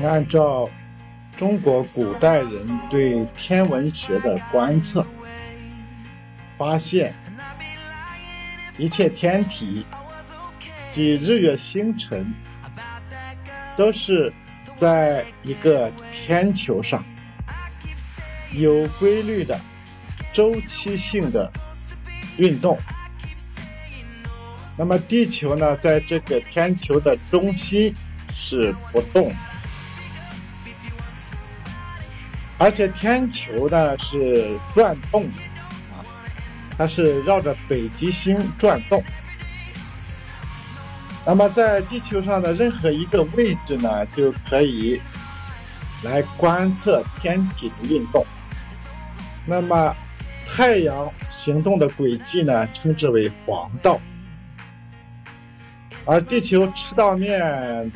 按照中国古代人对天文学的观测，发现一切天体及日月星辰都是在一个天球上有规律的、周期性的运动。那么地球呢，在这个天球的中心是不动。而且天球呢是转动的啊，它是绕着北极星转动。那么在地球上的任何一个位置呢，就可以来观测天体的运动。那么太阳行动的轨迹呢，称之为黄道，而地球赤道面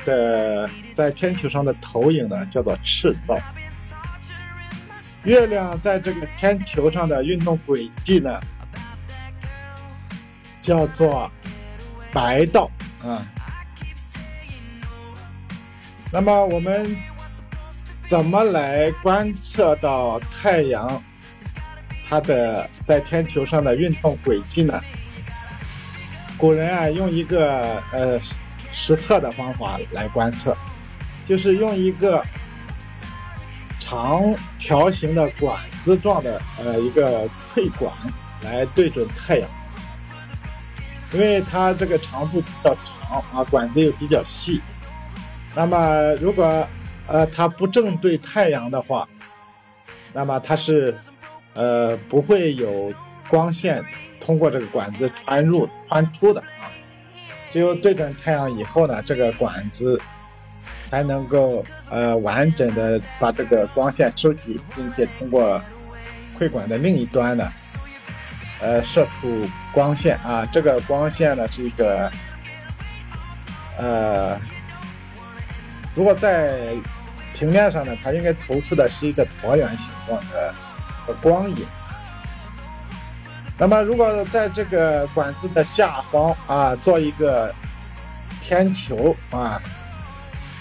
的在天球上的投影呢，叫做赤道。月亮在这个天球上的运动轨迹呢，叫做白道啊。那么我们怎么来观测到太阳它的在天球上的运动轨迹呢？古人啊，用一个呃实测的方法来观测，就是用一个。长条形的管子状的呃一个配管来对准太阳，因为它这个长度比较长啊，管子又比较细，那么如果呃它不正对太阳的话，那么它是呃不会有光线通过这个管子穿入穿出的啊，只有对准太阳以后呢，这个管子。才能够呃完整的把这个光线收集，并且通过窥管的另一端呢，呃射出光线啊。这个光线呢是一个呃，如果在平面上呢，它应该投出的是一个椭圆形状的光影。那么如果在这个管子的下方啊做一个天球啊。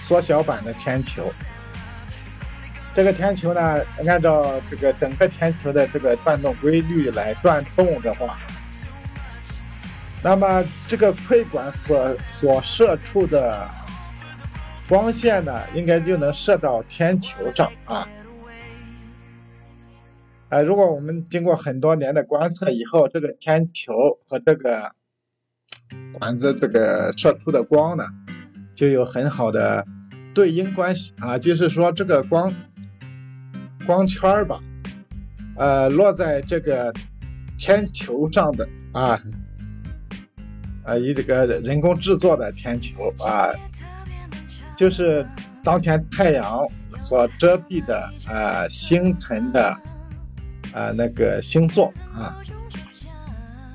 缩小版的天球，这个天球呢，按照这个整个天球的这个转动规律来转动的话，那么这个窥管所所射出的光线呢，应该就能射到天球上啊。哎，如果我们经过很多年的观测以后，这个天球和这个管子这个射出的光呢，就有很好的。对应关系啊，就是说这个光光圈吧，呃，落在这个天球上的啊，啊，以这个人工制作的天球啊，就是当天太阳所遮蔽的啊星辰的啊那个星座啊，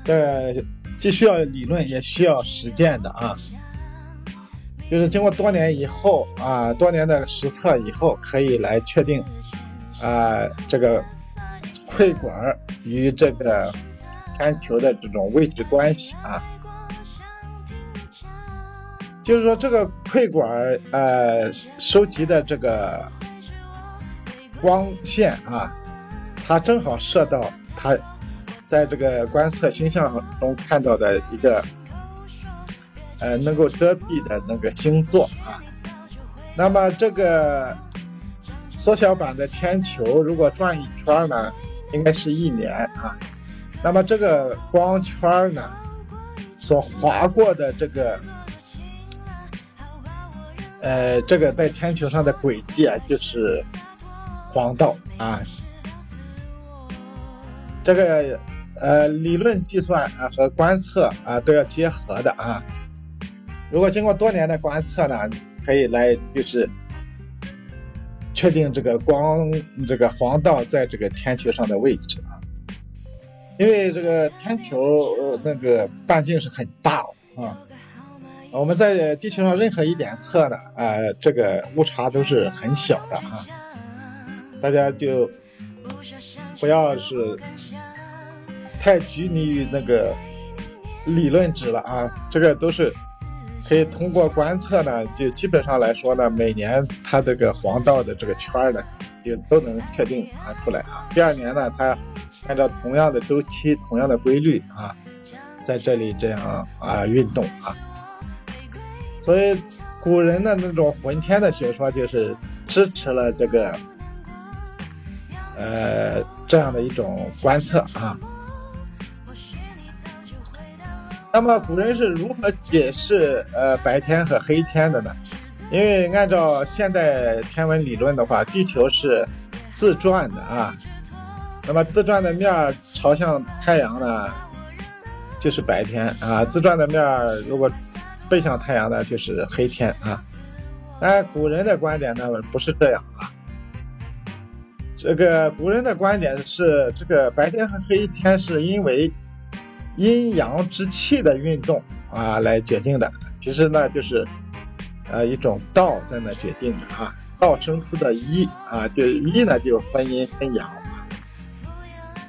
这既需要理论也需要实践的啊。就是经过多年以后啊，多年的实测以后，可以来确定啊这个窥管与这个天球的这种位置关系啊。就是说，这个窥管呃收集的这个光线啊，它正好射到它在这个观测星象中看到的一个。呃，能够遮蔽的那个星座啊，那么这个缩小版的天球如果转一圈呢，应该是一年啊。那么这个光圈呢，所划过的这个，呃，这个在天球上的轨迹啊，就是黄道啊。这个呃，理论计算啊和观测啊都要结合的啊。如果经过多年的观测呢，可以来就是确定这个光这个黄道在这个天球上的位置啊，因为这个天球那个半径是很大啊，我们在地球上任何一点测呢，呃，这个误差都是很小的啊，大家就不要是太拘泥于那个理论值了啊，这个都是。可以通过观测呢，就基本上来说呢，每年它这个黄道的这个圈儿呢，就都能确定啊出来啊。第二年呢，它按照同样的周期、同样的规律啊，在这里这样啊运动啊。所以古人的那种浑天的学说，就是支持了这个呃这样的一种观测啊。那么古人是如何解释呃白天和黑天的呢？因为按照现代天文理论的话，地球是自转的啊。那么自转的面朝向太阳呢，就是白天啊；自转的面如果背向太阳呢，就是黑天啊。但古人的观点呢，不是这样啊。这个古人的观点是，这个白天和黑天是因为。阴阳之气的运动啊，来决定的。其实呢，就是呃一种道在那决定的啊。道生出的一啊，就一呢就分阴分阳。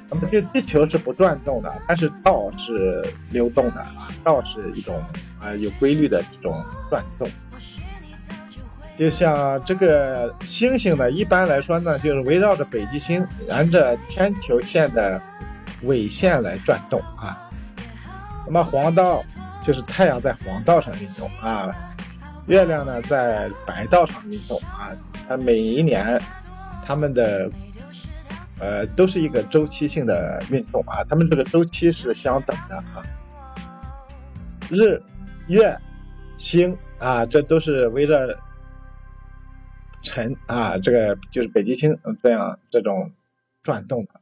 那么就地球是不转动的，但是道是流动的啊。道是一种啊有规律的这种转动。就像这个星星呢，一般来说呢，就是围绕着北极星，沿着天球线的纬线来转动啊。那么黄道就是太阳在黄道上运动啊，月亮呢在白道上运动啊。它每一年它们的呃都是一个周期性的运动啊，它们这个周期是相等的啊。日、月、星啊，这都是围着辰啊，这个就是北极星这样这种转动的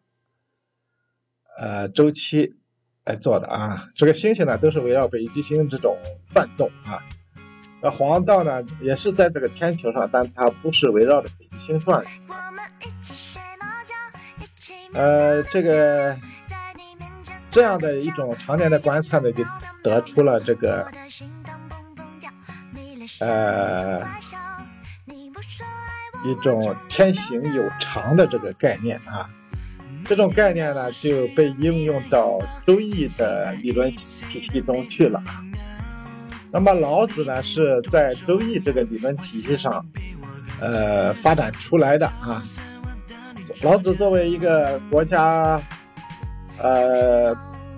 呃周期。来做的啊，这个星星呢都是围绕北极星这种转动啊。那黄道呢也是在这个天球上，但它不是围绕着北极星转。呃，这个这样的一种常年的观测呢，就得出了这个呃一种天行有常的这个概念啊。这种概念呢，就被应用到周易的理论体系中去了。那么老子呢，是在周易这个理论体系上，呃，发展出来的啊。老子作为一个国家，呃，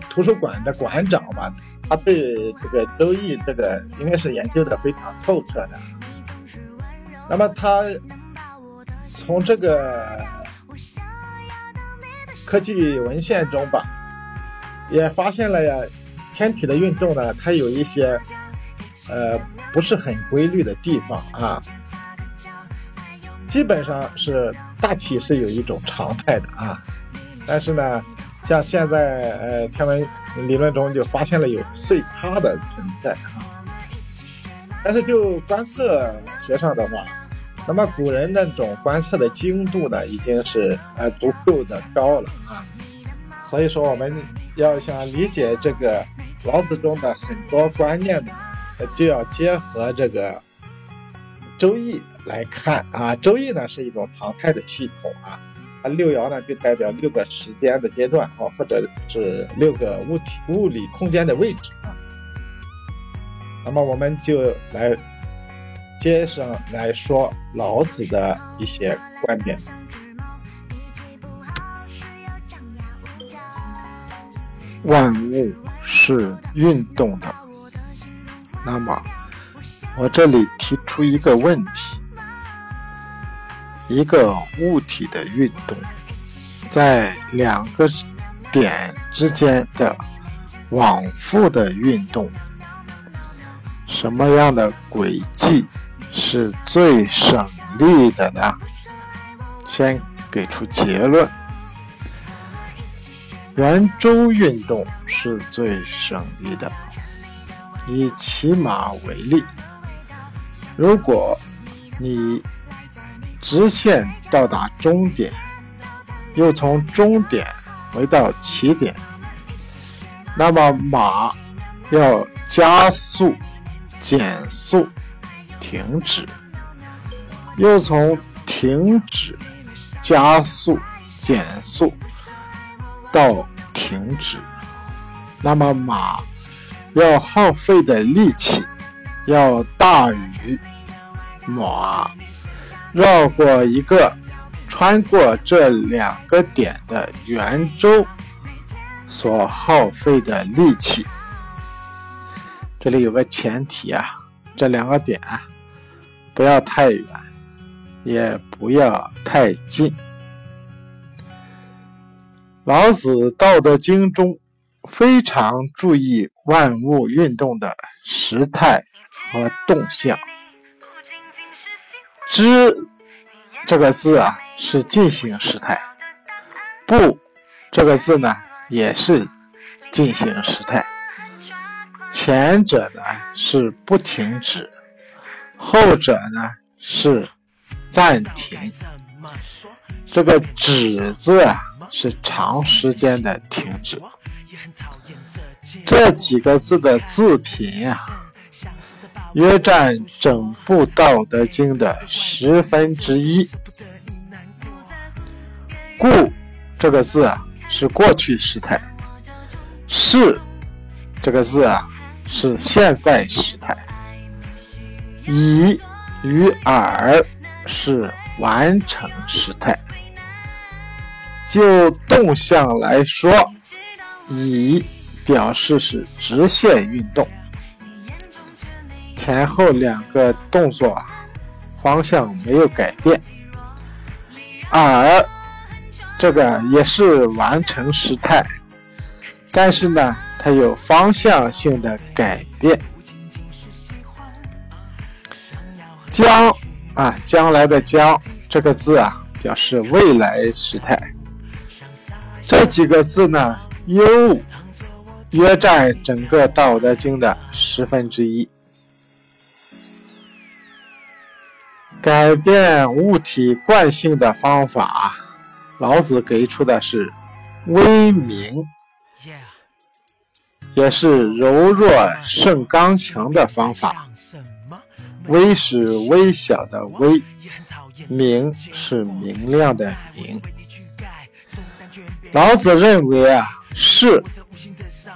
图书馆的馆长吧，他对这个周易这个应该是研究的非常透彻的。那么他从这个。科技文献中吧，也发现了呀，天体的运动呢，它有一些呃不是很规律的地方啊，基本上是大体是有一种常态的啊，但是呢，像现在呃天文理论中就发现了有岁差的存在啊，但是就观测学上的话。那么古人那种观测的精度呢，已经是呃足够的高了啊。所以说，我们要想理解这个老子中的很多观念呢，就要结合这个周易来看啊。周易呢是一种常态的系统啊，它六爻呢就代表六个时间的阶段啊，或者是六个物体物理空间的位置啊。那么我们就来。接上来说老子的一些观点。万物是运动的，那么我这里提出一个问题：一个物体的运动，在两个点之间的往复的运动，什么样的轨迹？是最省力的呢。先给出结论：圆周运动是最省力的。以骑马为例，如果你直线到达终点，又从终点回到起点，那么马要加速、减速。停止，又从停止、加速、减速到停止，那么马要耗费的力气要大于马绕过一个穿过这两个点的圆周所耗费的力气。这里有个前提啊，这两个点不要太远，也不要太近。老子《道德经》中非常注意万物运动的时态和动向。知这个字啊是进行时态，不这个字呢也是进行时态。前者呢是不停止，后者呢是暂停。这个“止”字啊是长时间的停止。这几个字的字频啊，约占整部《道德经》的十分之一。故这个字啊是过去时态，是这个字啊。是现在时态，以与尔是完成时态。就动向来说，以表示是直线运动，前后两个动作方向没有改变。尔这个也是完成时态，但是呢。它有方向性的改变，将啊，将来的将这个字啊，表示未来时态。这几个字呢，又约占整个《道德经》的十分之一。改变物体惯性的方法，老子给出的是微明。也是柔弱胜刚强的方法。微是微小的微，明是明亮的明。老子认为啊，势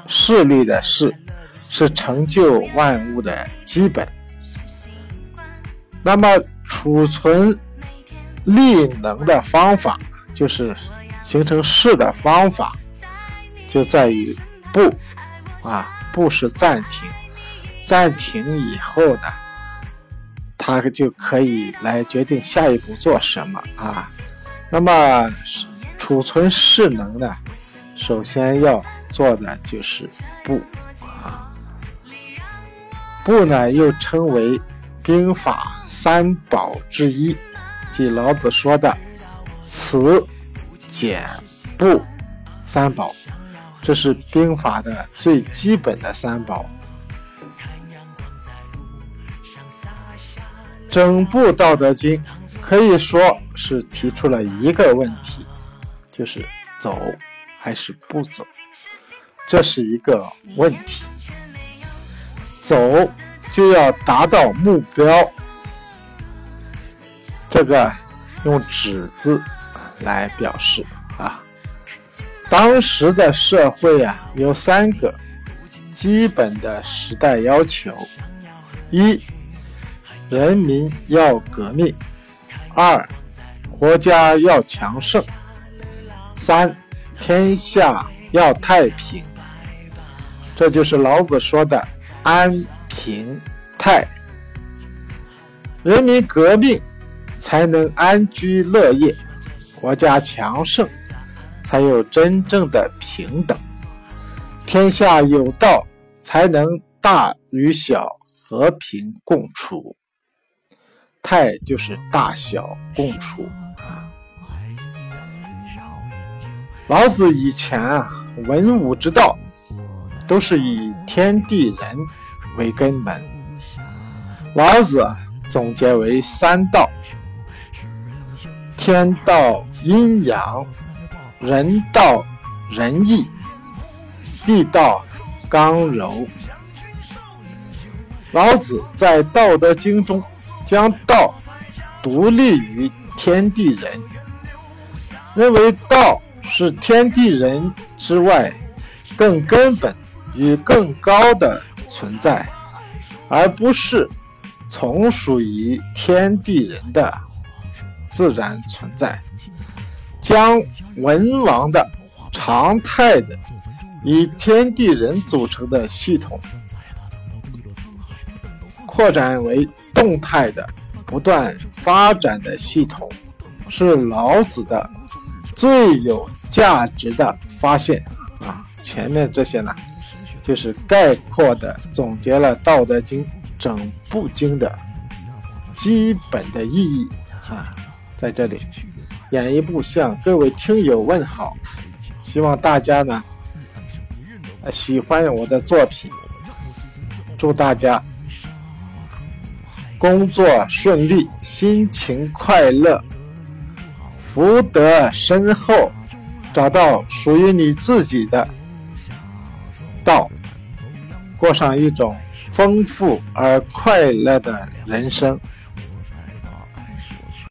势力的势是成就万物的基本。那么储存力能的方法，就是形成势的方法，就在于不。啊，不是暂停，暂停以后呢，它就可以来决定下一步做什么啊。那么储存势能呢，首先要做的就是布啊。不呢，又称为兵法三宝之一，即老子说的辞、简、布三宝。这是兵法的最基本的三宝。整部《道德经》可以说是提出了一个问题，就是走还是不走？这是一个问题。走就要达到目标，这个用“止”字来表示啊。当时的社会啊，有三个基本的时代要求：一、人民要革命；二、国家要强盛；三、天下要太平。这就是老子说的“安平泰”。人民革命才能安居乐业，国家强盛。才有真正的平等，天下有道，才能大与小和平共处。泰就是大小共处啊。老子以前啊，文武之道都是以天地人为根本，老子总结为三道：天道阴阳。人道仁义，地道刚柔。老子在《道德经》中将道独立于天地人，认为道是天地人之外更根本与更高的存在。而不是从属于天地人的自然存在。将文王的常态的以天地人组成的系统扩展为动态的不断发展的系统，是老子的最有价值的发现啊！前面这些呢，就是概括的总结了《道德经》整部经的基本的意义啊，在这里。演一部向各位听友问好，希望大家呢喜欢我的作品，祝大家工作顺利，心情快乐，福德深厚，找到属于你自己的道，过上一种丰富而快乐的人生。